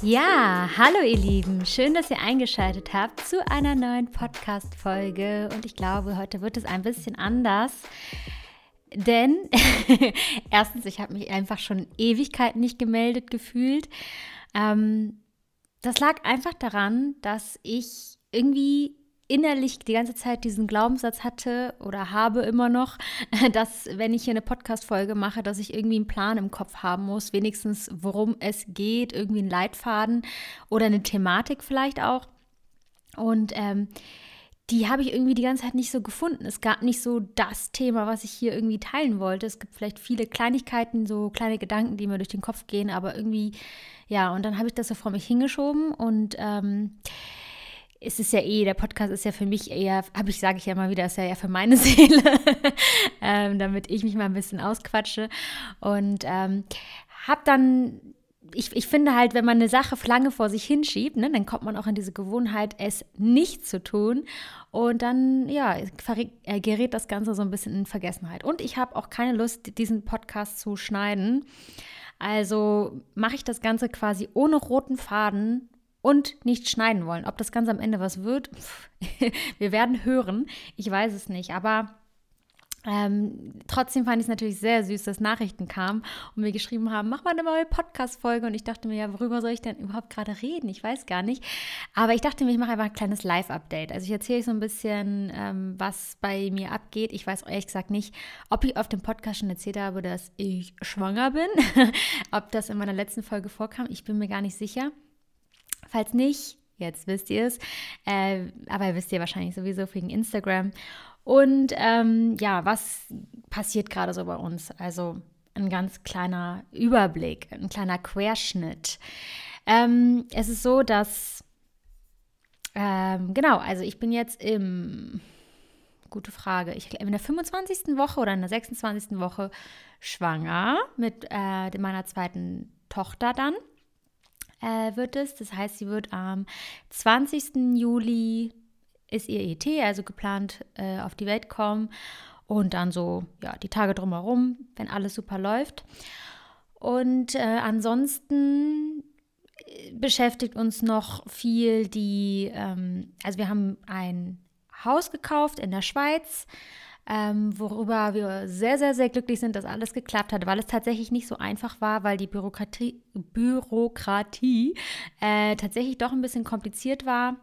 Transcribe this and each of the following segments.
Ja, hallo ihr Lieben, schön, dass ihr eingeschaltet habt zu einer neuen Podcast-Folge und ich glaube, heute wird es ein bisschen anders. Denn erstens, ich habe mich einfach schon Ewigkeiten nicht gemeldet gefühlt. Ähm, das lag einfach daran, dass ich irgendwie innerlich die ganze Zeit diesen Glaubenssatz hatte oder habe immer noch, dass wenn ich hier eine Podcast-Folge mache, dass ich irgendwie einen Plan im Kopf haben muss, wenigstens worum es geht, irgendwie einen Leitfaden oder eine Thematik vielleicht auch. Und ähm, die habe ich irgendwie die ganze Zeit nicht so gefunden. Es gab nicht so das Thema, was ich hier irgendwie teilen wollte. Es gibt vielleicht viele Kleinigkeiten, so kleine Gedanken, die mir durch den Kopf gehen, aber irgendwie, ja, und dann habe ich das so vor mich hingeschoben und ähm, es ist ja eh, der Podcast ist ja für mich eher, habe ich, sage ich ja mal wieder, ist ja eher für meine Seele, ähm, damit ich mich mal ein bisschen ausquatsche. Und ähm, habe dann, ich, ich finde halt, wenn man eine Sache lange vor sich hinschiebt, ne, dann kommt man auch in diese Gewohnheit, es nicht zu tun. Und dann, ja, äh, gerät das Ganze so ein bisschen in Vergessenheit. Und ich habe auch keine Lust, diesen Podcast zu schneiden. Also mache ich das Ganze quasi ohne roten Faden und nicht schneiden wollen. Ob das Ganze am Ende was wird, wir werden hören. Ich weiß es nicht, aber ähm, trotzdem fand ich es natürlich sehr süß, dass Nachrichten kamen und mir geschrieben haben, mach mal eine neue Podcast-Folge. Und ich dachte mir, ja, worüber soll ich denn überhaupt gerade reden? Ich weiß gar nicht. Aber ich dachte mir, ich mache einfach ein kleines Live-Update. Also ich erzähle euch so ein bisschen, ähm, was bei mir abgeht. Ich weiß ehrlich gesagt nicht, ob ich auf dem Podcast schon erzählt habe, dass ich schwanger bin. ob das in meiner letzten Folge vorkam. Ich bin mir gar nicht sicher. Falls nicht, jetzt wisst ihr es, äh, aber wisst ihr wahrscheinlich sowieso wegen Instagram. Und ähm, ja, was passiert gerade so bei uns? Also ein ganz kleiner Überblick, ein kleiner Querschnitt. Ähm, es ist so, dass, ähm, genau, also ich bin jetzt im, gute Frage, ich in der 25. Woche oder in der 26. Woche schwanger mit äh, meiner zweiten Tochter dann äh, wird es. Das heißt, sie wird am 20. Juli ist ihr ET, also geplant äh, auf die Welt kommen und dann so, ja, die Tage drumherum, wenn alles super läuft. Und äh, ansonsten äh, beschäftigt uns noch viel die, ähm, also wir haben ein Haus gekauft in der Schweiz ähm, worüber wir sehr, sehr, sehr glücklich sind, dass alles geklappt hat, weil es tatsächlich nicht so einfach war, weil die Bürokratie, Bürokratie äh, tatsächlich doch ein bisschen kompliziert war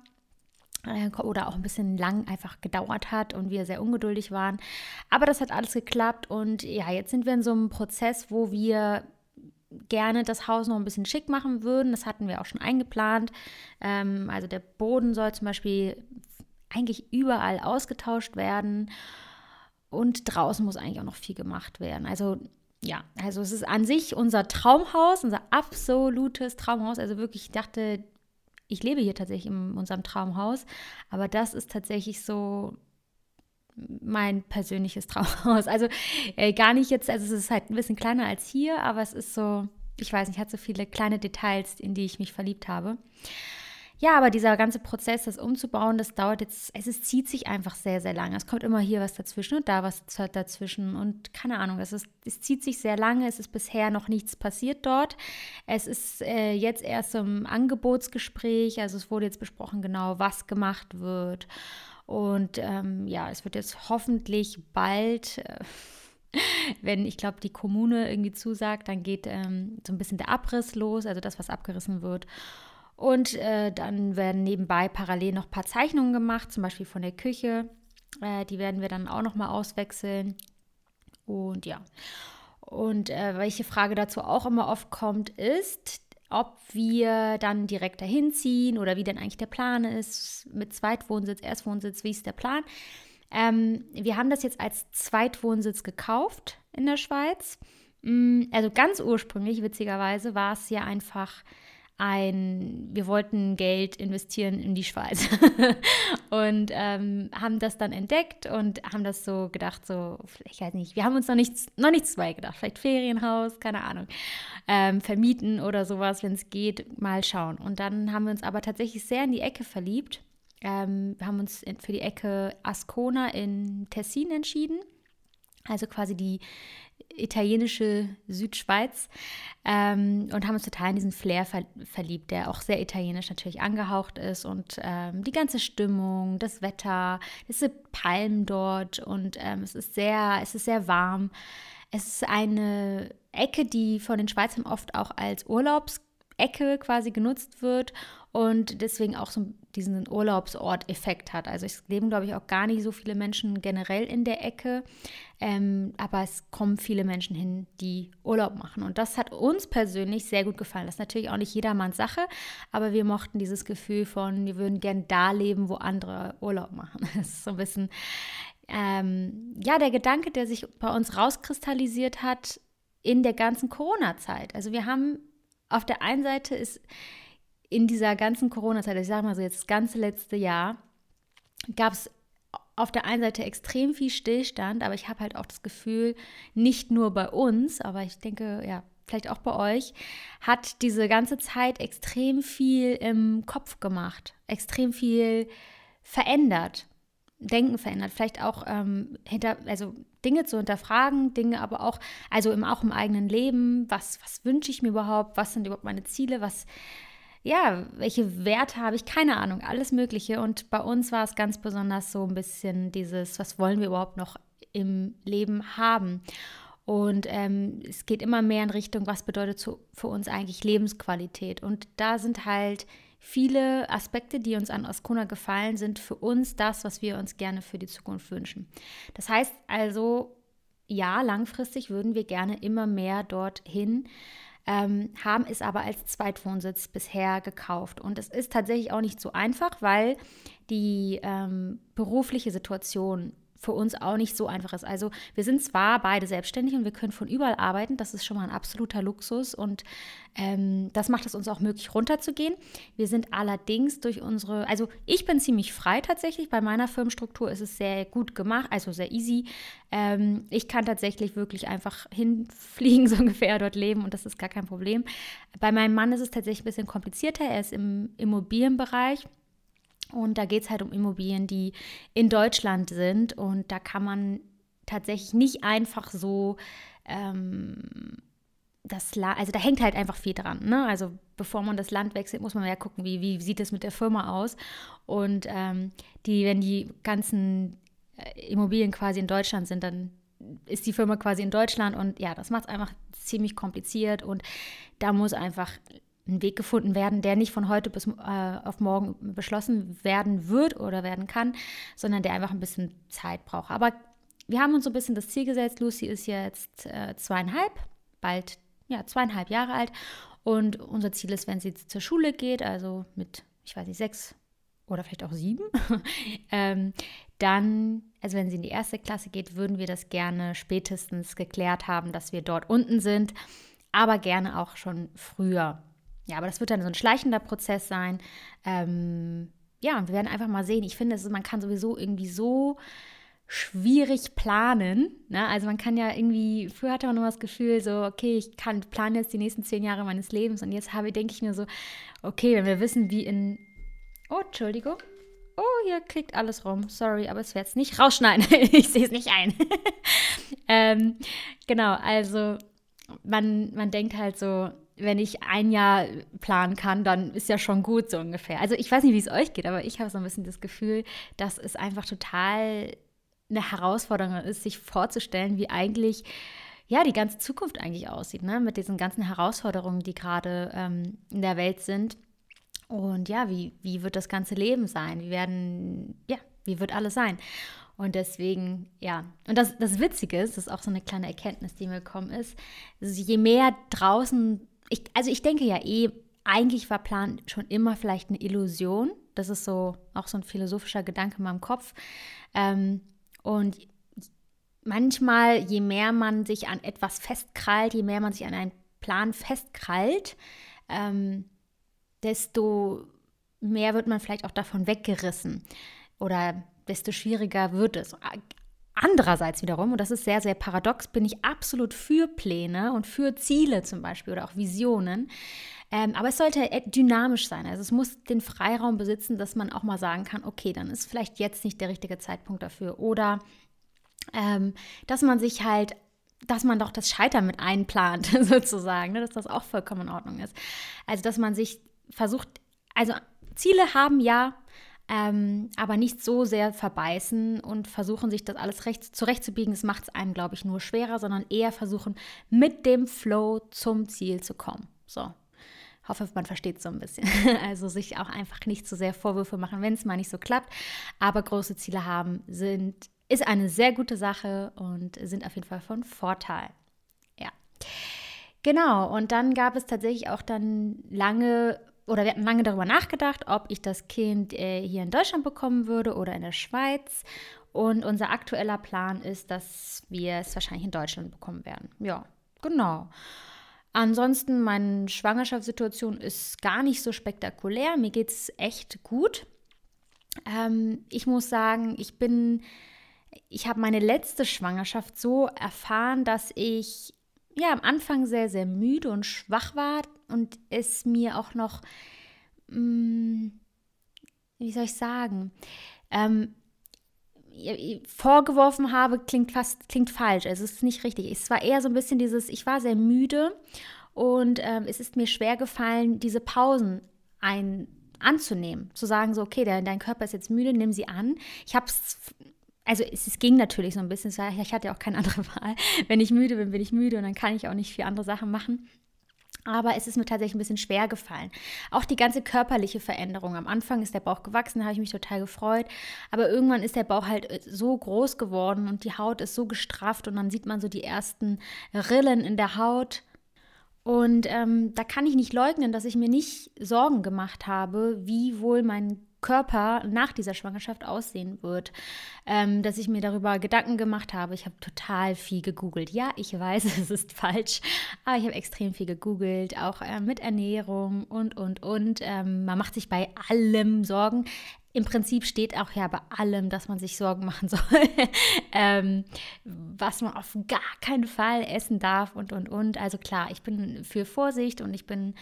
äh, oder auch ein bisschen lang einfach gedauert hat und wir sehr ungeduldig waren. Aber das hat alles geklappt und ja, jetzt sind wir in so einem Prozess, wo wir gerne das Haus noch ein bisschen schick machen würden. Das hatten wir auch schon eingeplant. Ähm, also der Boden soll zum Beispiel eigentlich überall ausgetauscht werden. Und draußen muss eigentlich auch noch viel gemacht werden. Also ja, also es ist an sich unser Traumhaus, unser absolutes Traumhaus. Also wirklich, ich dachte, ich lebe hier tatsächlich in unserem Traumhaus, aber das ist tatsächlich so mein persönliches Traumhaus. Also äh, gar nicht jetzt, also es ist halt ein bisschen kleiner als hier, aber es ist so, ich weiß nicht, hat so viele kleine Details, in die ich mich verliebt habe. Ja, aber dieser ganze Prozess, das umzubauen, das dauert jetzt, es ist, zieht sich einfach sehr, sehr lange. Es kommt immer hier was dazwischen und da was dazwischen und keine Ahnung, es, ist, es zieht sich sehr lange, es ist bisher noch nichts passiert dort. Es ist äh, jetzt erst im Angebotsgespräch, also es wurde jetzt besprochen genau, was gemacht wird. Und ähm, ja, es wird jetzt hoffentlich bald. Äh, wenn ich glaube, die Kommune irgendwie zusagt, dann geht ähm, so ein bisschen der Abriss los, also das, was abgerissen wird. Und äh, dann werden nebenbei parallel noch ein paar Zeichnungen gemacht, zum Beispiel von der Küche. Äh, die werden wir dann auch noch mal auswechseln. Und ja. Und äh, welche Frage dazu auch immer oft kommt, ist, ob wir dann direkt dahin ziehen oder wie denn eigentlich der Plan ist mit Zweitwohnsitz, Erstwohnsitz, wie ist der Plan? Ähm, wir haben das jetzt als Zweitwohnsitz gekauft in der Schweiz. Mm, also ganz ursprünglich, witzigerweise, war es ja einfach ein, wir wollten Geld investieren in die Schweiz und ähm, haben das dann entdeckt und haben das so gedacht, so, ich weiß nicht, wir haben uns noch nichts, noch nichts bei gedacht, vielleicht Ferienhaus, keine Ahnung, ähm, vermieten oder sowas, wenn es geht, mal schauen. Und dann haben wir uns aber tatsächlich sehr in die Ecke verliebt. Ähm, wir haben uns für die Ecke Ascona in Tessin entschieden, also quasi die italienische Südschweiz ähm, und haben uns total in diesen Flair ver verliebt, der auch sehr italienisch natürlich angehaucht ist und ähm, die ganze Stimmung, das Wetter, es sind Palmen dort und ähm, es ist sehr, es ist sehr warm. Es ist eine Ecke, die von den Schweizern oft auch als Urlaubsecke quasi genutzt wird und deswegen auch so diesen Urlaubsort-Effekt hat. Also es leben, glaube ich, auch gar nicht so viele Menschen generell in der Ecke, ähm, aber es kommen viele Menschen hin, die Urlaub machen. Und das hat uns persönlich sehr gut gefallen. Das ist natürlich auch nicht jedermanns Sache, aber wir mochten dieses Gefühl von, wir würden gern da leben, wo andere Urlaub machen. Das ist so ein bisschen, ähm, ja, der Gedanke, der sich bei uns rauskristallisiert hat in der ganzen Corona-Zeit. Also wir haben auf der einen Seite ist in dieser ganzen Corona-Zeit, ich sage mal so jetzt das ganze letzte Jahr, gab es auf der einen Seite extrem viel Stillstand, aber ich habe halt auch das Gefühl, nicht nur bei uns, aber ich denke, ja, vielleicht auch bei euch, hat diese ganze Zeit extrem viel im Kopf gemacht, extrem viel verändert, Denken verändert, vielleicht auch ähm, hinter, also Dinge zu hinterfragen, Dinge aber auch, also im, auch im eigenen Leben, was, was wünsche ich mir überhaupt, was sind überhaupt meine Ziele, was, ja, welche Werte habe ich? Keine Ahnung, alles Mögliche. Und bei uns war es ganz besonders so ein bisschen dieses, was wollen wir überhaupt noch im Leben haben? Und ähm, es geht immer mehr in Richtung, was bedeutet so für uns eigentlich Lebensqualität? Und da sind halt viele Aspekte, die uns an Ascona gefallen, sind für uns das, was wir uns gerne für die Zukunft wünschen. Das heißt also, ja, langfristig würden wir gerne immer mehr dorthin ähm, haben es aber als Zweitwohnsitz bisher gekauft. Und es ist tatsächlich auch nicht so einfach, weil die ähm, berufliche Situation für uns auch nicht so einfach ist. Also wir sind zwar beide selbstständig und wir können von überall arbeiten, das ist schon mal ein absoluter Luxus und ähm, das macht es uns auch möglich runterzugehen. Wir sind allerdings durch unsere, also ich bin ziemlich frei tatsächlich, bei meiner Firmenstruktur ist es sehr gut gemacht, also sehr easy. Ähm, ich kann tatsächlich wirklich einfach hinfliegen, so ungefähr dort leben und das ist gar kein Problem. Bei meinem Mann ist es tatsächlich ein bisschen komplizierter, er ist im Immobilienbereich. Und da geht es halt um Immobilien, die in Deutschland sind. Und da kann man tatsächlich nicht einfach so ähm, das La also da hängt halt einfach viel dran. Ne? Also bevor man das Land wechselt, muss man ja gucken, wie, wie sieht es mit der Firma aus. Und ähm, die, wenn die ganzen äh, Immobilien quasi in Deutschland sind, dann ist die Firma quasi in Deutschland und ja, das macht es einfach ziemlich kompliziert und da muss einfach ein Weg gefunden werden, der nicht von heute bis äh, auf morgen beschlossen werden wird oder werden kann, sondern der einfach ein bisschen Zeit braucht. Aber wir haben uns so ein bisschen das Ziel gesetzt. Lucy ist jetzt äh, zweieinhalb, bald ja, zweieinhalb Jahre alt. Und unser Ziel ist, wenn sie zur Schule geht, also mit, ich weiß nicht, sechs oder vielleicht auch sieben, ähm, dann, also wenn sie in die erste Klasse geht, würden wir das gerne spätestens geklärt haben, dass wir dort unten sind, aber gerne auch schon früher. Ja, aber das wird dann so ein schleichender Prozess sein. Ähm, ja, und wir werden einfach mal sehen. Ich finde, man kann sowieso irgendwie so schwierig planen. Ne? Also man kann ja irgendwie, früher hatte man nur das Gefühl, so, okay, ich kann planen jetzt die nächsten zehn Jahre meines Lebens und jetzt habe, denke ich mir so, okay, wenn wir wissen, wie in, oh, Entschuldigung, oh, hier klickt alles rum, sorry, aber es wird es nicht rausschneiden, ich sehe es nicht ein. ähm, genau, also man, man denkt halt so, wenn ich ein Jahr planen kann, dann ist ja schon gut so ungefähr. Also ich weiß nicht, wie es euch geht, aber ich habe so ein bisschen das Gefühl, dass es einfach total eine Herausforderung ist, sich vorzustellen, wie eigentlich ja die ganze Zukunft eigentlich aussieht, ne? mit diesen ganzen Herausforderungen, die gerade ähm, in der Welt sind. Und ja, wie, wie wird das ganze Leben sein? Wie werden, ja, wie wird alles sein? Und deswegen, ja, und das, das Witzige ist, das ist auch so eine kleine Erkenntnis, die mir gekommen ist, also je mehr draußen ich, also ich denke ja eh, eigentlich war Plan schon immer vielleicht eine Illusion. Das ist so auch so ein philosophischer Gedanke in meinem Kopf. Ähm, und manchmal, je mehr man sich an etwas festkrallt, je mehr man sich an einen Plan festkrallt, ähm, desto mehr wird man vielleicht auch davon weggerissen oder desto schwieriger wird es. Andererseits wiederum, und das ist sehr, sehr paradox, bin ich absolut für Pläne und für Ziele zum Beispiel oder auch Visionen. Ähm, aber es sollte dynamisch sein. Also es muss den Freiraum besitzen, dass man auch mal sagen kann, okay, dann ist vielleicht jetzt nicht der richtige Zeitpunkt dafür. Oder ähm, dass man sich halt dass man doch das Scheitern mit einplant, sozusagen, ne? dass das auch vollkommen in Ordnung ist. Also, dass man sich versucht, also Ziele haben ja, ähm, aber nicht so sehr verbeißen und versuchen, sich das alles recht, zurechtzubiegen. Das macht es einem, glaube ich, nur schwerer, sondern eher versuchen, mit dem Flow zum Ziel zu kommen. So. Hoffe, man versteht so ein bisschen. Also sich auch einfach nicht so sehr Vorwürfe machen, wenn es mal nicht so klappt. Aber große Ziele haben sind, ist eine sehr gute Sache und sind auf jeden Fall von Vorteil. Ja. Genau, und dann gab es tatsächlich auch dann lange oder wir hatten lange darüber nachgedacht, ob ich das Kind äh, hier in Deutschland bekommen würde oder in der Schweiz. Und unser aktueller Plan ist, dass wir es wahrscheinlich in Deutschland bekommen werden. Ja, genau. Ansonsten, meine Schwangerschaftssituation ist gar nicht so spektakulär. Mir geht es echt gut. Ähm, ich muss sagen, ich bin, ich habe meine letzte Schwangerschaft so erfahren, dass ich ja am Anfang sehr, sehr müde und schwach war und es mir auch noch, mh, mm, wie soll ich sagen, ähm, vorgeworfen habe, klingt fast, klingt falsch. Also es ist nicht richtig. Es war eher so ein bisschen dieses, ich war sehr müde und ähm, es ist mir schwer gefallen, diese Pausen ein, anzunehmen. Zu sagen, so, okay, dein, dein Körper ist jetzt müde, nimm sie an. Ich habe es also es, es, ging natürlich so ein bisschen, ich hatte ja auch keine andere Wahl. Wenn ich müde bin, bin ich müde und dann kann ich auch nicht viel andere Sachen machen. Aber es ist mir tatsächlich ein bisschen schwer gefallen. Auch die ganze körperliche Veränderung. Am Anfang ist der Bauch gewachsen, da habe ich mich total gefreut. Aber irgendwann ist der Bauch halt äh, so groß geworden und die Haut ist so gestrafft und dann sieht man so die ersten Rillen in der Haut. Und ähm, da kann ich nicht leugnen, dass ich mir nicht Sorgen gemacht habe, wie wohl mein Körper nach dieser Schwangerschaft aussehen wird. Ähm, dass ich mir darüber Gedanken gemacht habe. Ich habe total viel gegoogelt. Ja, ich weiß, es ist falsch, aber ich habe extrem viel gegoogelt, auch äh, mit Ernährung und, und, und. Ähm, man macht sich bei allem Sorgen. Im Prinzip steht auch ja bei allem, dass man sich Sorgen machen soll, ähm, was man auf gar keinen Fall essen darf und, und, und. Also klar, ich bin für Vorsicht und ich bin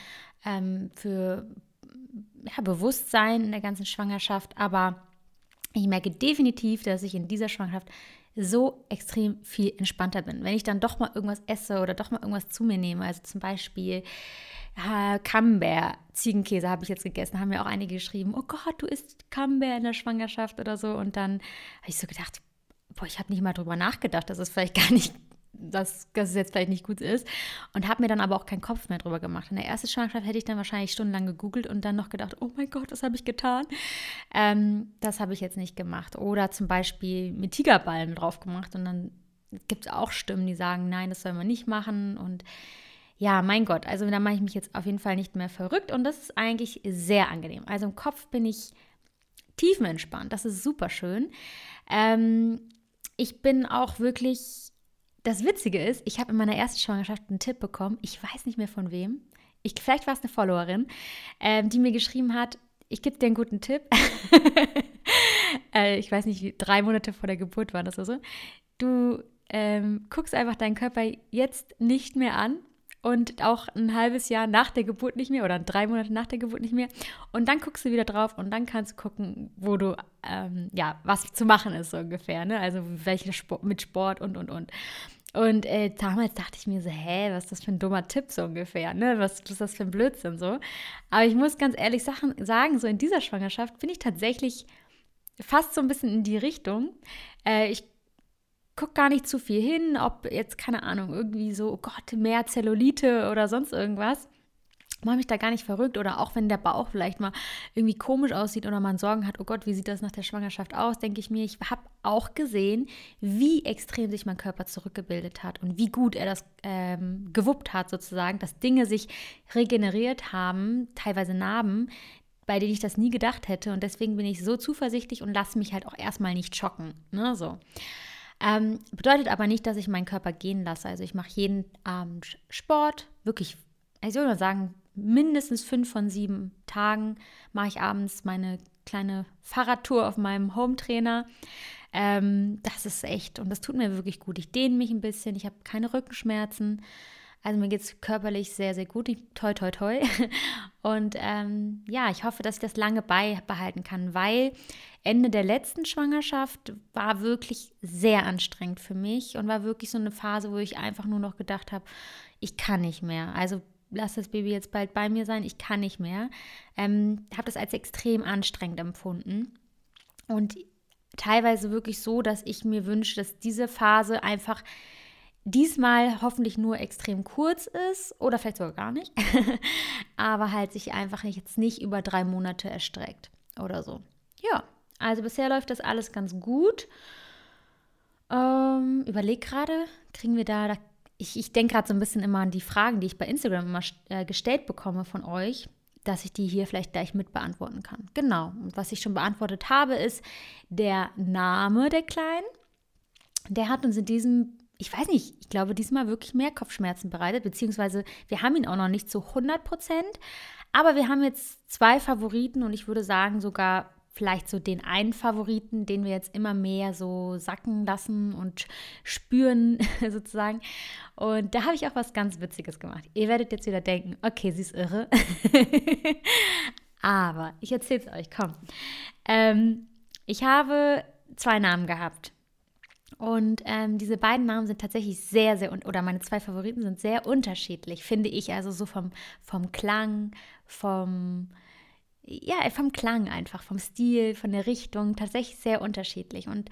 ähm, für ja, Bewusstsein in der ganzen Schwangerschaft, aber ich merke definitiv, dass ich in dieser Schwangerschaft so extrem viel entspannter bin. Wenn ich dann doch mal irgendwas esse oder doch mal irgendwas zu mir nehme, also zum Beispiel äh, Camembert, Ziegenkäse habe ich jetzt gegessen, haben mir auch einige geschrieben, oh Gott, du isst Camembert in der Schwangerschaft oder so. Und dann habe ich so gedacht, boah, ich habe nicht mal drüber nachgedacht, dass es vielleicht gar nicht dass, es jetzt vielleicht nicht gut ist. Und habe mir dann aber auch keinen Kopf mehr drüber gemacht. In der ersten Schwangerschaft hätte ich dann wahrscheinlich stundenlang gegoogelt und dann noch gedacht, oh mein Gott, was habe ich getan? Ähm, das habe ich jetzt nicht gemacht. Oder zum Beispiel mit Tigerballen drauf gemacht und dann gibt es auch Stimmen, die sagen, nein, das soll man nicht machen. Und ja, mein Gott, also da mache ich mich jetzt auf jeden Fall nicht mehr verrückt und das ist eigentlich sehr angenehm. Also im Kopf bin ich tiefenentspannt, das ist super schön. Ähm, ich bin auch wirklich das Witzige ist, ich habe in meiner ersten Schwangerschaft einen Tipp bekommen, ich weiß nicht mehr von wem. Ich, vielleicht war es eine Followerin, ähm, die mir geschrieben hat, ich gebe dir einen guten Tipp. äh, ich weiß nicht, drei Monate vor der Geburt war das oder so. Du ähm, guckst einfach deinen Körper jetzt nicht mehr an und auch ein halbes Jahr nach der Geburt nicht mehr oder drei Monate nach der Geburt nicht mehr. Und dann guckst du wieder drauf und dann kannst du gucken, wo du, ähm, ja, was zu machen ist so ungefähr. Ne? Also welche Sport, mit Sport und, und, und. Und äh, damals dachte ich mir so, hä, was ist das für ein dummer Tipp so ungefähr, ne? Was, ist das für ein Blödsinn so? Aber ich muss ganz ehrlich Sachen sagen, so in dieser Schwangerschaft bin ich tatsächlich fast so ein bisschen in die Richtung. Äh, ich gucke gar nicht zu viel hin, ob jetzt, keine Ahnung, irgendwie so, oh Gott, mehr Zellulite oder sonst irgendwas. Mache mich da gar nicht verrückt oder auch wenn der Bauch vielleicht mal irgendwie komisch aussieht oder man Sorgen hat, oh Gott, wie sieht das nach der Schwangerschaft aus, denke ich mir, ich habe auch gesehen, wie extrem sich mein Körper zurückgebildet hat und wie gut er das ähm, gewuppt hat sozusagen, dass Dinge sich regeneriert haben, teilweise Narben, bei denen ich das nie gedacht hätte und deswegen bin ich so zuversichtlich und lasse mich halt auch erstmal nicht schocken, ne, so. Ähm, bedeutet aber nicht, dass ich meinen Körper gehen lasse. Also ich mache jeden Abend Sport, wirklich, ich würde mal sagen, mindestens fünf von sieben Tagen mache ich abends meine kleine Fahrradtour auf meinem Hometrainer. Ähm, das ist echt und das tut mir wirklich gut. Ich dehne mich ein bisschen, ich habe keine Rückenschmerzen. Also mir geht es körperlich sehr, sehr gut. Toi, toi, toi. Und ähm, ja, ich hoffe, dass ich das lange beibehalten kann, weil Ende der letzten Schwangerschaft war wirklich sehr anstrengend für mich und war wirklich so eine Phase, wo ich einfach nur noch gedacht habe, ich kann nicht mehr. Also lass das Baby jetzt bald bei mir sein, ich kann nicht mehr. Ähm, habe das als extrem anstrengend empfunden. Und teilweise wirklich so, dass ich mir wünsche, dass diese Phase einfach diesmal hoffentlich nur extrem kurz ist oder vielleicht sogar gar nicht, aber halt sich einfach jetzt nicht über drei Monate erstreckt oder so. Ja, also bisher läuft das alles ganz gut. Ähm, überleg gerade, kriegen wir da, da ich, ich denke gerade so ein bisschen immer an die Fragen, die ich bei Instagram immer äh, gestellt bekomme von euch, dass ich die hier vielleicht gleich mit beantworten kann. Genau. Und was ich schon beantwortet habe, ist der Name der Kleinen. Der hat uns in diesem ich weiß nicht, ich glaube, diesmal wirklich mehr Kopfschmerzen bereitet, beziehungsweise wir haben ihn auch noch nicht zu 100 Prozent, aber wir haben jetzt zwei Favoriten und ich würde sagen sogar vielleicht so den einen Favoriten, den wir jetzt immer mehr so sacken lassen und spüren sozusagen. Und da habe ich auch was ganz Witziges gemacht. Ihr werdet jetzt wieder denken, okay, sie ist irre. aber ich erzähle es euch, komm. Ähm, ich habe zwei Namen gehabt. Und ähm, diese beiden Namen sind tatsächlich sehr, sehr, oder meine zwei Favoriten sind sehr unterschiedlich, finde ich. Also so vom, vom Klang, vom, ja, vom Klang einfach, vom Stil, von der Richtung, tatsächlich sehr unterschiedlich. Und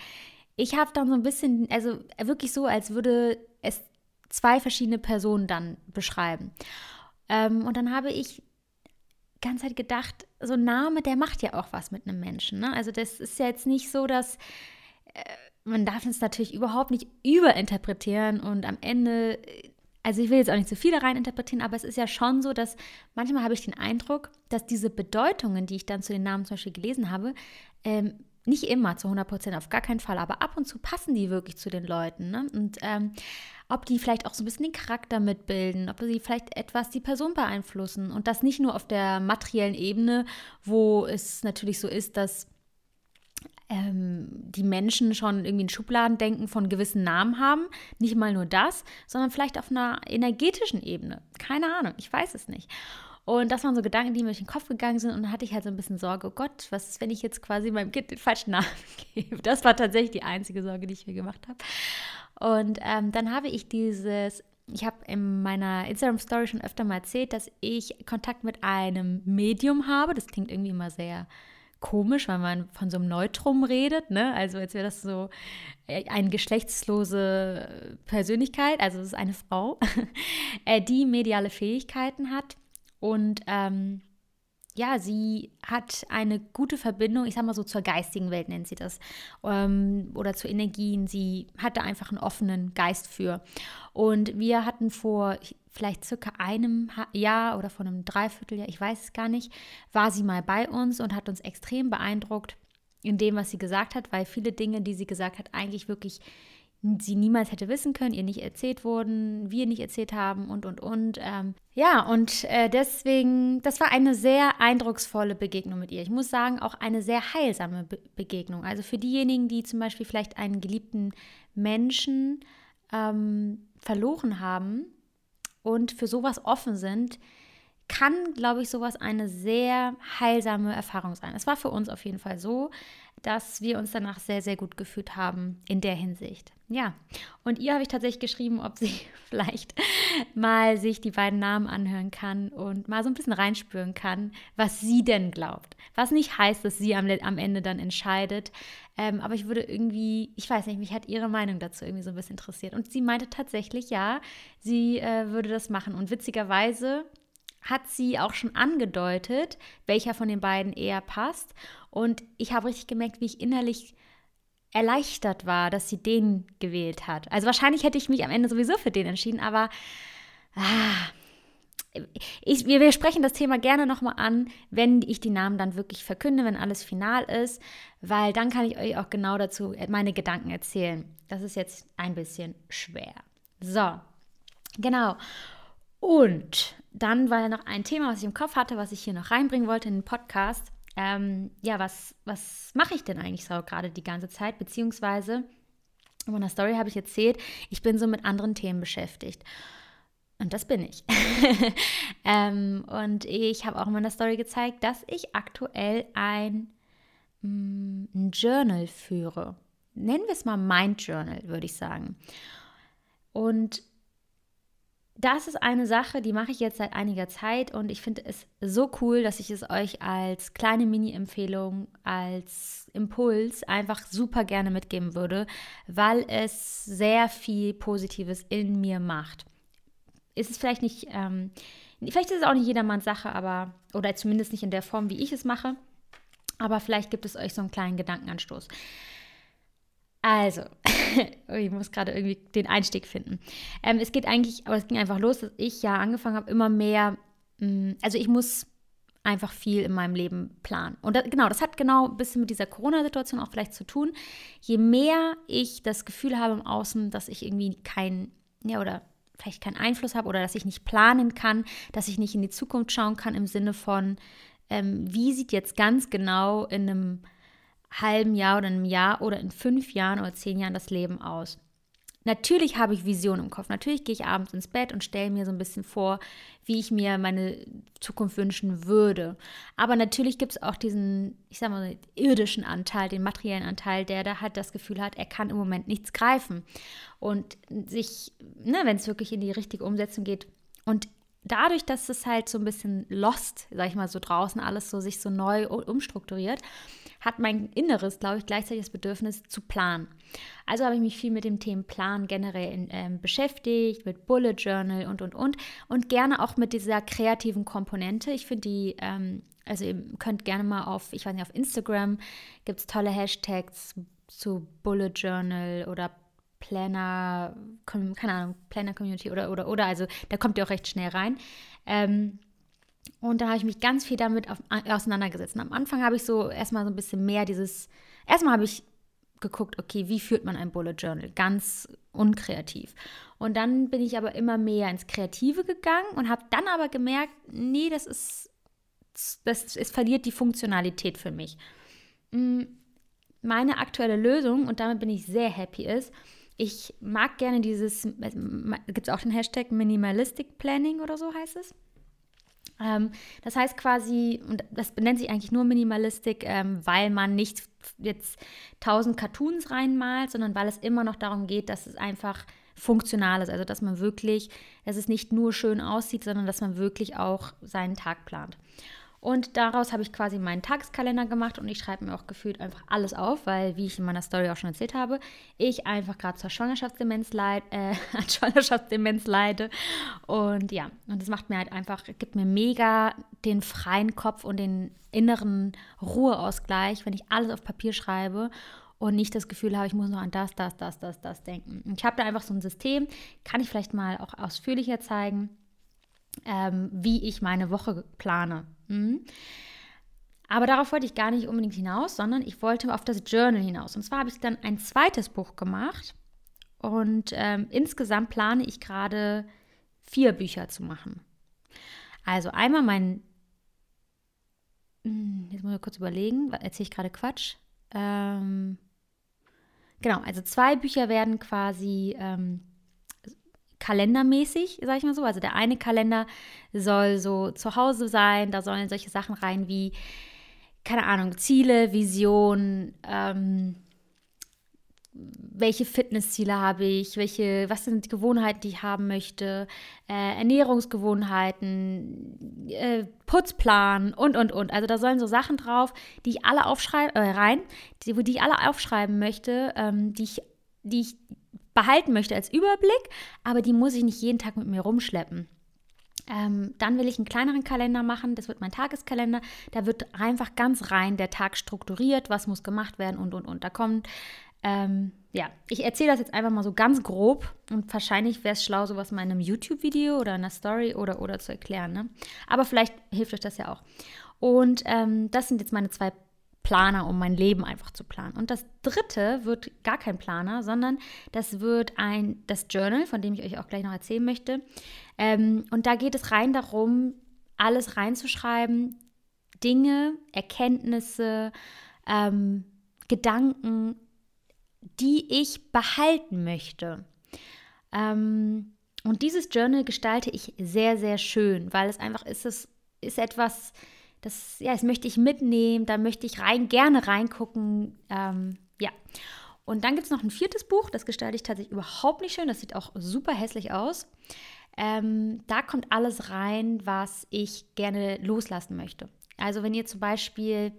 ich habe dann so ein bisschen, also wirklich so, als würde es zwei verschiedene Personen dann beschreiben. Ähm, und dann habe ich ganz halt gedacht, so ein Name, der macht ja auch was mit einem Menschen. Ne? Also das ist ja jetzt nicht so, dass äh, man darf es natürlich überhaupt nicht überinterpretieren und am Ende, also ich will jetzt auch nicht zu viele reininterpretieren, aber es ist ja schon so, dass manchmal habe ich den Eindruck, dass diese Bedeutungen, die ich dann zu den Namen zum Beispiel gelesen habe, ähm, nicht immer zu 100 Prozent, auf gar keinen Fall, aber ab und zu passen die wirklich zu den Leuten. Ne? Und ähm, ob die vielleicht auch so ein bisschen den Charakter mitbilden, ob sie vielleicht etwas die Person beeinflussen und das nicht nur auf der materiellen Ebene, wo es natürlich so ist, dass ähm, die Menschen schon irgendwie ein Schubladendenken von gewissen Namen haben. Nicht mal nur das, sondern vielleicht auf einer energetischen Ebene. Keine Ahnung, ich weiß es nicht. Und das waren so Gedanken, die mir durch den Kopf gegangen sind. Und da hatte ich halt so ein bisschen Sorge, oh Gott, was ist, wenn ich jetzt quasi meinem Kind den falschen Namen gebe? Das war tatsächlich die einzige Sorge, die ich mir gemacht habe. Und ähm, dann habe ich dieses ich habe in meiner Instagram-Story schon öfter mal erzählt, dass ich Kontakt mit einem Medium habe. Das klingt irgendwie immer sehr komisch, weil man von so einem Neutrum redet, ne? Also als wäre das so äh, eine geschlechtslose Persönlichkeit, also es ist eine Frau, äh, die mediale Fähigkeiten hat und ähm, ja, sie hat eine gute Verbindung, ich sag mal so zur geistigen Welt nennt sie das, ähm, oder zu Energien. Sie hatte einfach einen offenen Geist für. Und wir hatten vor vielleicht circa einem Jahr oder vor einem Dreivierteljahr, ich weiß es gar nicht, war sie mal bei uns und hat uns extrem beeindruckt in dem, was sie gesagt hat, weil viele Dinge, die sie gesagt hat, eigentlich wirklich sie niemals hätte wissen können, ihr nicht erzählt wurden, wir nicht erzählt haben und, und, und. Ähm, ja, und äh, deswegen, das war eine sehr eindrucksvolle Begegnung mit ihr. Ich muss sagen, auch eine sehr heilsame Be Begegnung. Also für diejenigen, die zum Beispiel vielleicht einen geliebten Menschen ähm, verloren haben und für sowas offen sind, kann, glaube ich, sowas eine sehr heilsame Erfahrung sein. Es war für uns auf jeden Fall so, dass wir uns danach sehr, sehr gut gefühlt haben in der Hinsicht. Ja, und ihr habe ich tatsächlich geschrieben, ob sie vielleicht mal sich die beiden Namen anhören kann und mal so ein bisschen reinspüren kann, was sie denn glaubt. Was nicht heißt, dass sie am, am Ende dann entscheidet. Ähm, aber ich würde irgendwie, ich weiß nicht, mich hat ihre Meinung dazu irgendwie so ein bisschen interessiert. Und sie meinte tatsächlich, ja, sie äh, würde das machen. Und witzigerweise hat sie auch schon angedeutet, welcher von den beiden eher passt. Und ich habe richtig gemerkt, wie ich innerlich erleichtert war, dass sie den gewählt hat. Also wahrscheinlich hätte ich mich am Ende sowieso für den entschieden, aber ah, ich, wir, wir sprechen das Thema gerne nochmal an, wenn ich die Namen dann wirklich verkünde, wenn alles final ist, weil dann kann ich euch auch genau dazu meine Gedanken erzählen. Das ist jetzt ein bisschen schwer. So, genau. Und dann war ja noch ein Thema, was ich im Kopf hatte, was ich hier noch reinbringen wollte in den Podcast ähm, ja, was, was mache ich denn eigentlich so gerade die ganze Zeit? Beziehungsweise, in meiner Story habe ich erzählt, ich bin so mit anderen Themen beschäftigt. Und das bin ich. ähm, und ich habe auch in meiner Story gezeigt, dass ich aktuell ein, mm, ein Journal führe. Nennen wir es mal Mind Journal, würde ich sagen. Und das ist eine Sache, die mache ich jetzt seit einiger Zeit und ich finde es so cool, dass ich es euch als kleine Mini-Empfehlung, als Impuls einfach super gerne mitgeben würde, weil es sehr viel Positives in mir macht. Ist es vielleicht nicht, ähm, vielleicht ist es auch nicht jedermanns Sache, aber, oder zumindest nicht in der Form, wie ich es mache, aber vielleicht gibt es euch so einen kleinen Gedankenanstoß. Also, ich muss gerade irgendwie den Einstieg finden. Ähm, es geht eigentlich, aber es ging einfach los, dass ich ja angefangen habe, immer mehr, mh, mm, also ich muss einfach viel in meinem Leben planen. Und das, genau, das hat genau ein bisschen mit dieser Corona-Situation auch vielleicht zu tun. Je mehr ich das Gefühl habe im Außen, dass ich irgendwie kein, ja, oder vielleicht keinen Einfluss habe oder dass ich nicht planen kann, dass ich nicht in die Zukunft schauen kann im Sinne von, ähm, wie sieht jetzt ganz genau in einem halben Jahr oder einem Jahr oder in fünf Jahren oder zehn Jahren das Leben aus. Natürlich habe ich Visionen im Kopf. Natürlich gehe ich abends ins Bett und stelle mir so ein bisschen vor, wie ich mir meine Zukunft wünschen würde. Aber natürlich gibt es auch diesen, ich sage mal, irdischen Anteil, den materiellen Anteil, der da halt das Gefühl hat, er kann im Moment nichts greifen. Und sich, ne, wenn es wirklich in die richtige Umsetzung geht. Und dadurch, dass es halt so ein bisschen lost, sag ich mal, so draußen alles so sich so neu umstrukturiert, hat mein Inneres, glaube ich, gleichzeitig das Bedürfnis zu planen. Also habe ich mich viel mit dem Thema Plan generell in, ähm, beschäftigt, mit Bullet Journal und, und, und. Und gerne auch mit dieser kreativen Komponente. Ich finde die, ähm, also ihr könnt gerne mal auf, ich weiß nicht, auf Instagram gibt es tolle Hashtags zu Bullet Journal oder Planner, keine Ahnung, Planner Community oder, oder, oder, also da kommt ihr auch recht schnell rein. Ähm, und da habe ich mich ganz viel damit auf, auseinandergesetzt. Und am Anfang habe ich so erstmal so ein bisschen mehr dieses, erstmal habe ich geguckt, okay, wie führt man ein Bullet Journal? Ganz unkreativ. Und dann bin ich aber immer mehr ins Kreative gegangen und habe dann aber gemerkt, nee, das ist, das, es verliert die Funktionalität für mich. Mm, meine aktuelle Lösung, und damit bin ich sehr happy, ist, ich mag gerne dieses, gibt es auch den Hashtag Minimalistic Planning oder so heißt es? Ähm, das heißt quasi, und das nennt sich eigentlich nur Minimalistik, ähm, weil man nicht jetzt tausend Cartoons reinmalt, sondern weil es immer noch darum geht, dass es einfach funktional ist. Also dass man wirklich, dass es nicht nur schön aussieht, sondern dass man wirklich auch seinen Tag plant. Und daraus habe ich quasi meinen Tageskalender gemacht und ich schreibe mir auch gefühlt einfach alles auf, weil, wie ich in meiner Story auch schon erzählt habe, ich einfach gerade zur Schwangerschaftsdemenz leid, äh, an Schwangerschaftsdemenz leide. Und ja, und das macht mir halt einfach, gibt mir mega den freien Kopf und den inneren Ruheausgleich, wenn ich alles auf Papier schreibe und nicht das Gefühl habe, ich muss noch an das, das, das, das, das denken. Und ich habe da einfach so ein System, kann ich vielleicht mal auch ausführlicher zeigen ähm, wie ich meine Woche plane. Mhm. Aber darauf wollte ich gar nicht unbedingt hinaus, sondern ich wollte auf das Journal hinaus. Und zwar habe ich dann ein zweites Buch gemacht und ähm, insgesamt plane ich gerade vier Bücher zu machen. Also einmal mein, hm, jetzt muss ich kurz überlegen, erzähle ich gerade Quatsch. Ähm, genau, also zwei Bücher werden quasi ähm, kalendermäßig, sage ich mal so. Also der eine Kalender soll so zu Hause sein, da sollen solche Sachen rein wie, keine Ahnung, Ziele, Vision, ähm, welche Fitnessziele habe ich, welche, was sind die Gewohnheiten, die ich haben möchte, äh, Ernährungsgewohnheiten, äh, Putzplan und, und, und. Also da sollen so Sachen drauf, die ich alle aufschreiben, äh, rein, die, die ich alle aufschreiben möchte, ähm, die ich, die ich behalten möchte als Überblick, aber die muss ich nicht jeden Tag mit mir rumschleppen. Ähm, dann will ich einen kleineren Kalender machen, das wird mein Tageskalender. Da wird einfach ganz rein der Tag strukturiert, was muss gemacht werden und und und. Da kommt, ähm, ja, ich erzähle das jetzt einfach mal so ganz grob und wahrscheinlich wäre es schlau, sowas mal in einem YouTube-Video oder einer Story oder oder zu erklären. Ne? Aber vielleicht hilft euch das ja auch. Und ähm, das sind jetzt meine zwei Planer, um mein Leben einfach zu planen. Und das dritte wird gar kein Planer, sondern das wird ein, das Journal, von dem ich euch auch gleich noch erzählen möchte. Ähm, und da geht es rein darum, alles reinzuschreiben, Dinge, Erkenntnisse, ähm, Gedanken, die ich behalten möchte. Ähm, und dieses Journal gestalte ich sehr, sehr schön, weil es einfach ist, es ist etwas, das, ja, das möchte ich mitnehmen, da möchte ich rein, gerne reingucken. Ähm, ja. Und dann gibt es noch ein viertes Buch, das gestalte ich tatsächlich überhaupt nicht schön, das sieht auch super hässlich aus. Ähm, da kommt alles rein, was ich gerne loslassen möchte. Also wenn ihr zum Beispiel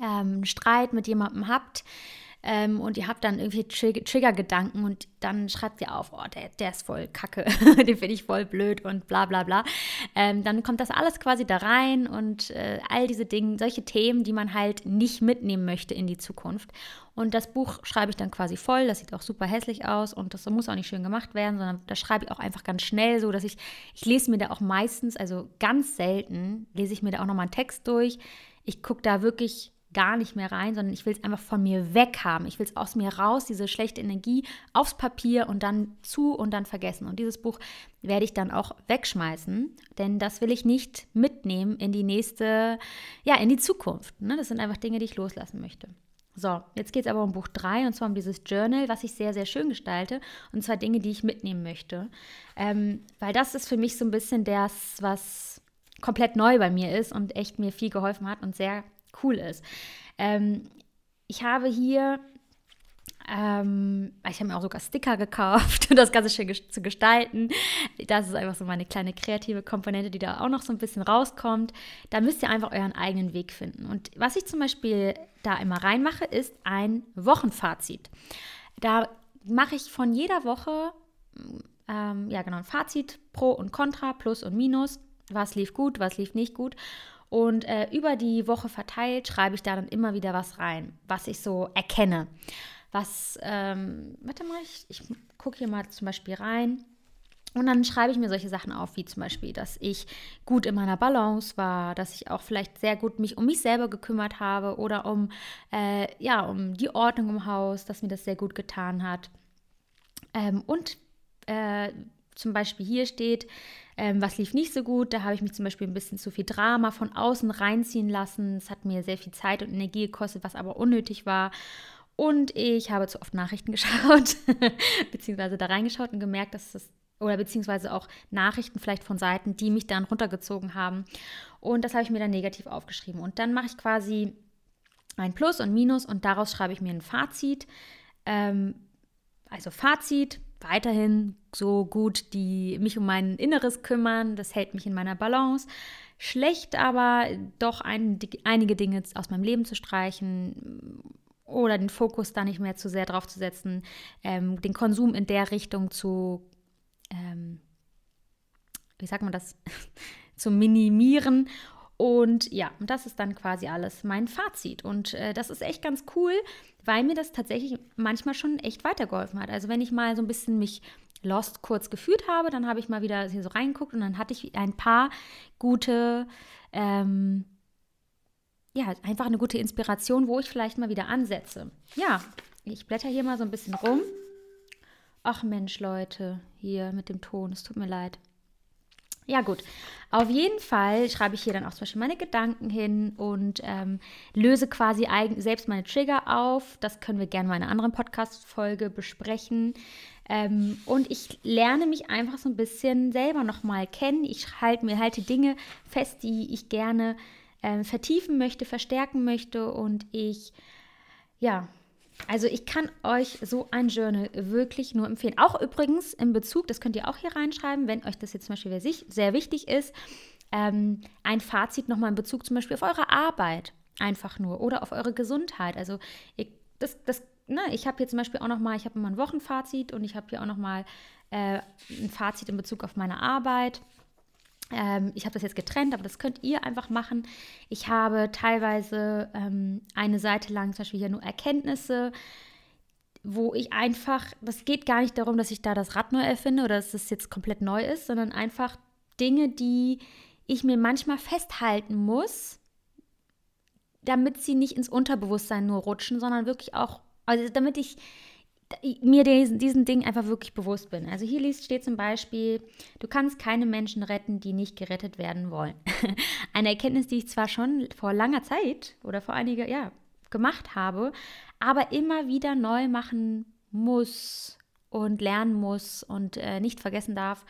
ähm, einen Streit mit jemandem habt, ähm, und ihr habt dann irgendwie Trig Trigger-Gedanken und dann schreibt ihr auf, oh, der, der ist voll kacke, den finde ich voll blöd und bla bla bla. Ähm, dann kommt das alles quasi da rein und äh, all diese Dinge, solche Themen, die man halt nicht mitnehmen möchte in die Zukunft. Und das Buch schreibe ich dann quasi voll, das sieht auch super hässlich aus und das muss auch nicht schön gemacht werden, sondern das schreibe ich auch einfach ganz schnell, so dass ich, ich lese mir da auch meistens, also ganz selten, lese ich mir da auch nochmal einen Text durch. Ich gucke da wirklich gar nicht mehr rein, sondern ich will es einfach von mir weg haben. Ich will es aus mir raus, diese schlechte Energie aufs Papier und dann zu und dann vergessen. Und dieses Buch werde ich dann auch wegschmeißen, denn das will ich nicht mitnehmen in die nächste, ja, in die Zukunft. Ne? Das sind einfach Dinge, die ich loslassen möchte. So, jetzt geht es aber um Buch 3 und zwar um dieses Journal, was ich sehr, sehr schön gestalte. Und zwar Dinge, die ich mitnehmen möchte. Ähm, weil das ist für mich so ein bisschen das, was komplett neu bei mir ist und echt mir viel geholfen hat und sehr cool ist. Ähm, ich habe hier, ähm, ich habe mir auch sogar Sticker gekauft, um das Ganze schön zu gestalten. Das ist einfach so meine kleine kreative Komponente, die da auch noch so ein bisschen rauskommt. Da müsst ihr einfach euren eigenen Weg finden. Und was ich zum Beispiel da immer reinmache, ist ein Wochenfazit. Da mache ich von jeder Woche, ähm, ja genau, ein Fazit, Pro und Contra, Plus und Minus. Was lief gut, was lief nicht gut. Und äh, über die Woche verteilt schreibe ich da dann immer wieder was rein, was ich so erkenne. Was, ähm, warte mal, ich, ich gucke hier mal zum Beispiel rein. Und dann schreibe ich mir solche Sachen auf, wie zum Beispiel, dass ich gut in meiner Balance war, dass ich auch vielleicht sehr gut mich um mich selber gekümmert habe oder um, äh, ja, um die Ordnung im Haus, dass mir das sehr gut getan hat. Ähm, und äh, zum Beispiel hier steht, ähm, was lief nicht so gut? Da habe ich mich zum Beispiel ein bisschen zu viel Drama von außen reinziehen lassen. Es hat mir sehr viel Zeit und Energie gekostet, was aber unnötig war. Und ich habe zu oft Nachrichten geschaut, beziehungsweise da reingeschaut und gemerkt, dass das, oder beziehungsweise auch Nachrichten vielleicht von Seiten, die mich dann runtergezogen haben. Und das habe ich mir dann negativ aufgeschrieben. Und dann mache ich quasi ein Plus und Minus und daraus schreibe ich mir ein Fazit. Ähm, also Fazit, weiterhin so gut, die mich um mein Inneres kümmern. Das hält mich in meiner Balance. Schlecht aber doch ein, einige Dinge aus meinem Leben zu streichen oder den Fokus da nicht mehr zu sehr drauf zu setzen, ähm, den Konsum in der Richtung zu, ähm, wie sagt man das, zu minimieren und ja, das ist dann quasi alles mein Fazit. Und äh, das ist echt ganz cool, weil mir das tatsächlich manchmal schon echt weitergeholfen hat. Also wenn ich mal so ein bisschen mich lost kurz gefühlt habe, dann habe ich mal wieder hier so reingeguckt und dann hatte ich ein paar gute, ähm, ja, einfach eine gute Inspiration, wo ich vielleicht mal wieder ansetze. Ja, ich blätter hier mal so ein bisschen rum. Ach Mensch, Leute, hier mit dem Ton, es tut mir leid. Ja, gut. Auf jeden Fall schreibe ich hier dann auch zum Beispiel meine Gedanken hin und ähm, löse quasi eigen, selbst meine Trigger auf. Das können wir gerne mal in einer anderen Podcast-Folge besprechen. Ähm, und ich lerne mich einfach so ein bisschen selber nochmal kennen. Ich halte mir halte Dinge fest, die ich gerne ähm, vertiefen möchte, verstärken möchte. Und ich, ja, also ich kann euch so ein Journal wirklich nur empfehlen. Auch übrigens in Bezug, das könnt ihr auch hier reinschreiben, wenn euch das jetzt zum Beispiel sehr wichtig ist, ähm, ein Fazit nochmal in Bezug zum Beispiel auf eure Arbeit einfach nur oder auf eure Gesundheit. Also ihr, das, das, ne, ich habe hier zum Beispiel auch nochmal, ich habe immer ein Wochenfazit und ich habe hier auch nochmal äh, ein Fazit in Bezug auf meine Arbeit. Ähm, ich habe das jetzt getrennt, aber das könnt ihr einfach machen. Ich habe teilweise ähm, eine Seite lang zum Beispiel hier nur Erkenntnisse, wo ich einfach, das geht gar nicht darum, dass ich da das Rad neu erfinde oder dass es jetzt komplett neu ist, sondern einfach Dinge, die ich mir manchmal festhalten muss, damit sie nicht ins Unterbewusstsein nur rutschen, sondern wirklich auch, also damit ich mir diesen, diesen Ding einfach wirklich bewusst bin. Also hier liest, steht zum Beispiel, du kannst keine Menschen retten, die nicht gerettet werden wollen. Eine Erkenntnis, die ich zwar schon vor langer Zeit oder vor einiger, ja, gemacht habe, aber immer wieder neu machen muss und lernen muss und äh, nicht vergessen darf,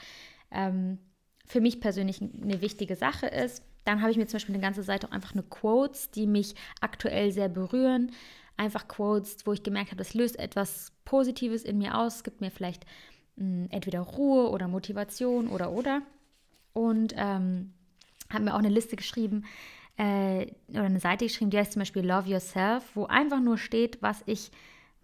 ähm, für mich persönlich eine wichtige Sache ist. Dann habe ich mir zum Beispiel eine ganze Seite auch einfach eine Quotes, die mich aktuell sehr berühren. Einfach Quotes, wo ich gemerkt habe, das löst etwas Positives in mir aus. Gibt mir vielleicht mh, hm, entweder Ruhe oder Motivation oder oder. Und ähm, habe mir auch eine Liste geschrieben äh, oder eine Seite geschrieben, die heißt zum Beispiel Love Yourself, wo einfach nur steht, was ich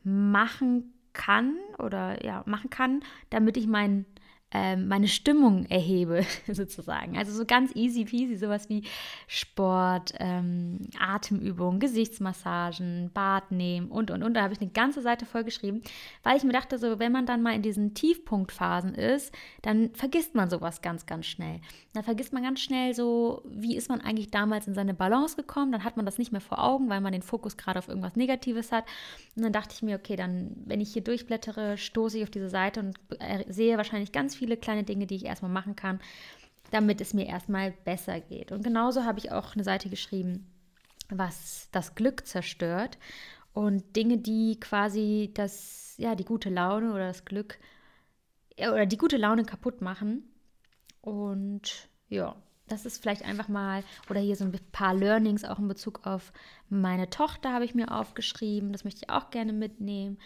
machen kann oder ja, machen kann, damit ich mein, äh, meine Stimmung erhebe, sozusagen. Also so ganz easy peasy, sowas wie Sport, ähm, Atemübungen, Gesichtsmassagen, Bad nehmen und und und. Da habe ich eine ganze Seite vollgeschrieben, weil ich mir dachte, so, wenn man dann mal in diesen Tiefpunktphasen ist, dann vergisst man sowas ganz, ganz schnell. Dann vergisst man ganz schnell so, wie ist man eigentlich damals in seine Balance gekommen, dann hat man das nicht mehr vor Augen, weil man den Fokus gerade auf irgendwas Negatives hat. Und dann dachte ich mir, okay, dann, wenn ich hier durchblättere, stoße ich auf diese Seite und äh, sehe wahrscheinlich ganz viele kleine Dinge, die ich erstmal machen kann, damit es mir erstmal besser geht. Und genauso habe ich auch eine Seite geschrieben, was das Glück zerstört und Dinge, die quasi das, ja, die gute Laune oder das Glück oder die gute Laune kaputt machen. Und ja, das ist vielleicht einfach mal, oder hier so ein paar Learnings auch in Bezug auf meine Tochter habe ich mir aufgeschrieben. Das möchte ich auch gerne mitnehmen.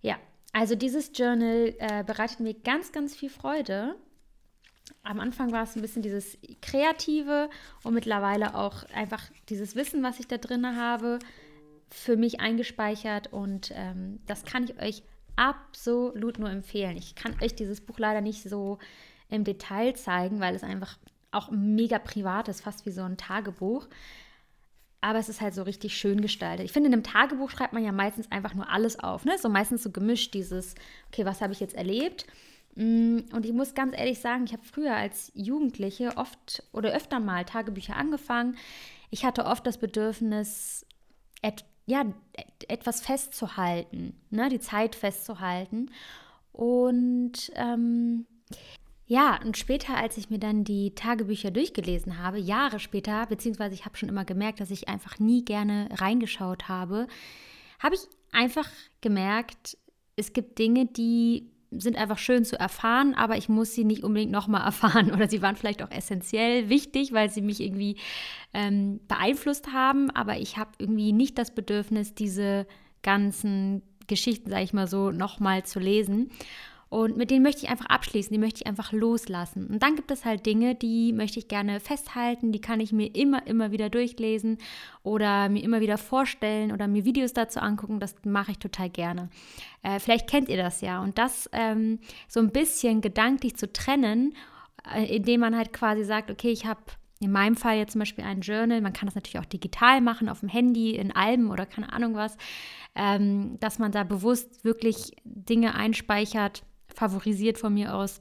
Ja, also dieses Journal äh, bereitet mir ganz, ganz viel Freude. Am Anfang war es ein bisschen dieses Kreative und mittlerweile auch einfach dieses Wissen, was ich da drin habe, für mich eingespeichert. Und ähm, das kann ich euch absolut nur empfehlen. Ich kann euch dieses Buch leider nicht so im Detail zeigen, weil es einfach auch mega privat ist, fast wie so ein Tagebuch. Aber es ist halt so richtig schön gestaltet. Ich finde, in einem Tagebuch schreibt man ja meistens einfach nur alles auf. Ne? So meistens so gemischt dieses, okay, was habe ich jetzt erlebt? Mm, und ich muss ganz ehrlich sagen, ich habe früher als Jugendliche oft oder öfter mal Tagebücher angefangen. Ich hatte oft das Bedürfnis, et, ja, etwas festzuhalten, ne? die Zeit festzuhalten. Und ähm, ja, und später, als ich mir dann die Tagebücher durchgelesen habe, Jahre später, beziehungsweise ich habe schon immer gemerkt, dass ich einfach nie gerne reingeschaut habe, habe ich einfach gemerkt, es gibt Dinge, die sind einfach schön zu erfahren, aber ich muss sie nicht unbedingt nochmal erfahren. Oder sie waren vielleicht auch essentiell wichtig, weil sie mich irgendwie ähm, beeinflusst haben, aber ich habe irgendwie nicht das Bedürfnis, diese ganzen Geschichten, sage ich mal so, nochmal zu lesen. Und mit denen möchte ich einfach abschließen, die möchte ich einfach loslassen. Und dann gibt es halt Dinge, die möchte ich gerne festhalten, die kann ich mir immer, immer wieder durchlesen oder mir immer wieder vorstellen oder mir Videos dazu angucken. Das mache ich total gerne. Äh, vielleicht kennt ihr das ja. Und das ähm, so ein bisschen gedanklich zu trennen, äh, indem man halt quasi sagt, okay, ich habe in meinem Fall jetzt zum Beispiel ein Journal, man kann das natürlich auch digital machen, auf dem Handy, in Alben oder keine Ahnung was, ähm, dass man da bewusst wirklich Dinge einspeichert, favorisiert von mir aus,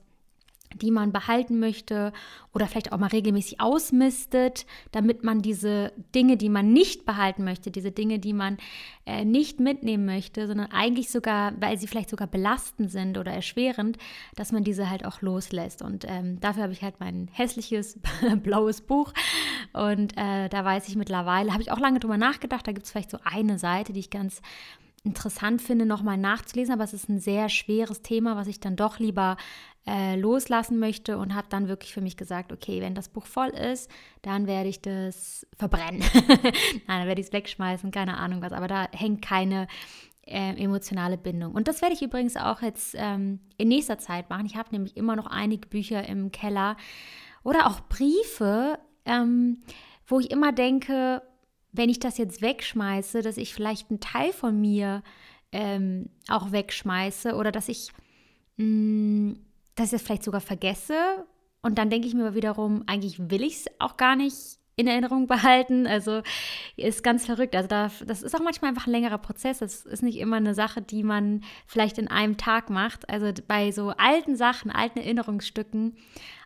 die man behalten möchte oder vielleicht auch mal regelmäßig ausmistet, damit man diese Dinge, die man nicht behalten möchte, diese Dinge, die man äh, nicht mitnehmen möchte, sondern eigentlich sogar, weil sie vielleicht sogar belastend sind oder erschwerend, dass man diese halt auch loslässt. Und ähm, dafür habe ich halt mein hässliches blaues Buch und äh, da weiß ich mittlerweile, habe ich auch lange drüber nachgedacht, da gibt es vielleicht so eine Seite, die ich ganz interessant finde, nochmal nachzulesen, aber es ist ein sehr schweres Thema, was ich dann doch lieber äh, loslassen möchte und habe dann wirklich für mich gesagt, okay, wenn das Buch voll ist, dann werde ich das verbrennen. Nein, dann werde ich es wegschmeißen, keine Ahnung was, aber da hängt keine äh, emotionale Bindung. Und das werde ich übrigens auch jetzt ähm, in nächster Zeit machen. Ich habe nämlich immer noch einige Bücher im Keller oder auch Briefe, ähm, wo ich immer denke, wenn ich das jetzt wegschmeiße, dass ich vielleicht einen Teil von mir ähm, auch wegschmeiße oder dass ich, mh, mm, dass ich das vielleicht sogar vergesse. Und dann denke ich mir wiederum, eigentlich will ich es auch gar nicht in Erinnerung behalten. Also ist ganz verrückt. Also da, das ist auch manchmal einfach ein längerer Prozess. Das ist nicht immer eine Sache, die man vielleicht in einem Tag macht. Also bei so alten Sachen, alten Erinnerungsstücken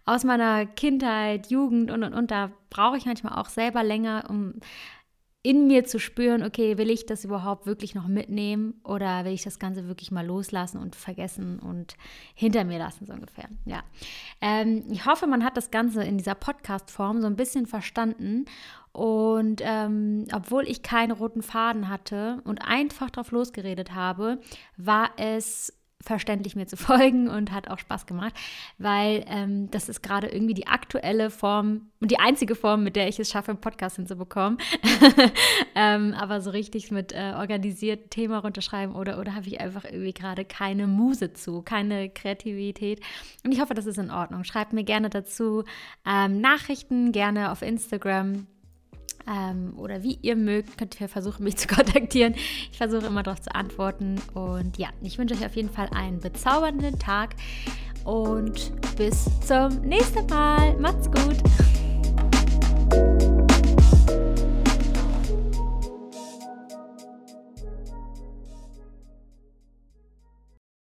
aus meiner Kindheit, Jugend und und und, da brauche ich manchmal auch selber länger, um in mir zu spüren, okay, will ich das überhaupt wirklich noch mitnehmen oder will ich das Ganze wirklich mal loslassen und vergessen und hinter mir lassen, so ungefähr. Ja. Ähm, ich hoffe, man hat das Ganze in dieser Podcast-Form so ein bisschen verstanden. Und ähm, obwohl ich keinen roten Faden hatte und einfach drauf losgeredet habe, war es verständlich mir zu folgen und hat auch Spaß gemacht, weil ähm, das ist gerade irgendwie die aktuelle Form und die einzige Form, mit der ich es schaffe, einen Podcast hinzubekommen. ähm, aber so richtig mit äh, organisiert Thema runterschreiben oder, oder habe ich einfach irgendwie gerade keine Muse zu, keine Kreativität. Und ich hoffe, das ist in Ordnung. Schreibt mir gerne dazu ähm, Nachrichten, gerne auf Instagram ähm, oder wie ihr mögt, könnt ihr versuchen, mich zu kontaktieren. Ich versuche immer darauf zu antworten. Und ja, ich wünsche euch auf jeden Fall einen bezaubernden Tag und bis zum nächsten Mal. Macht's gut.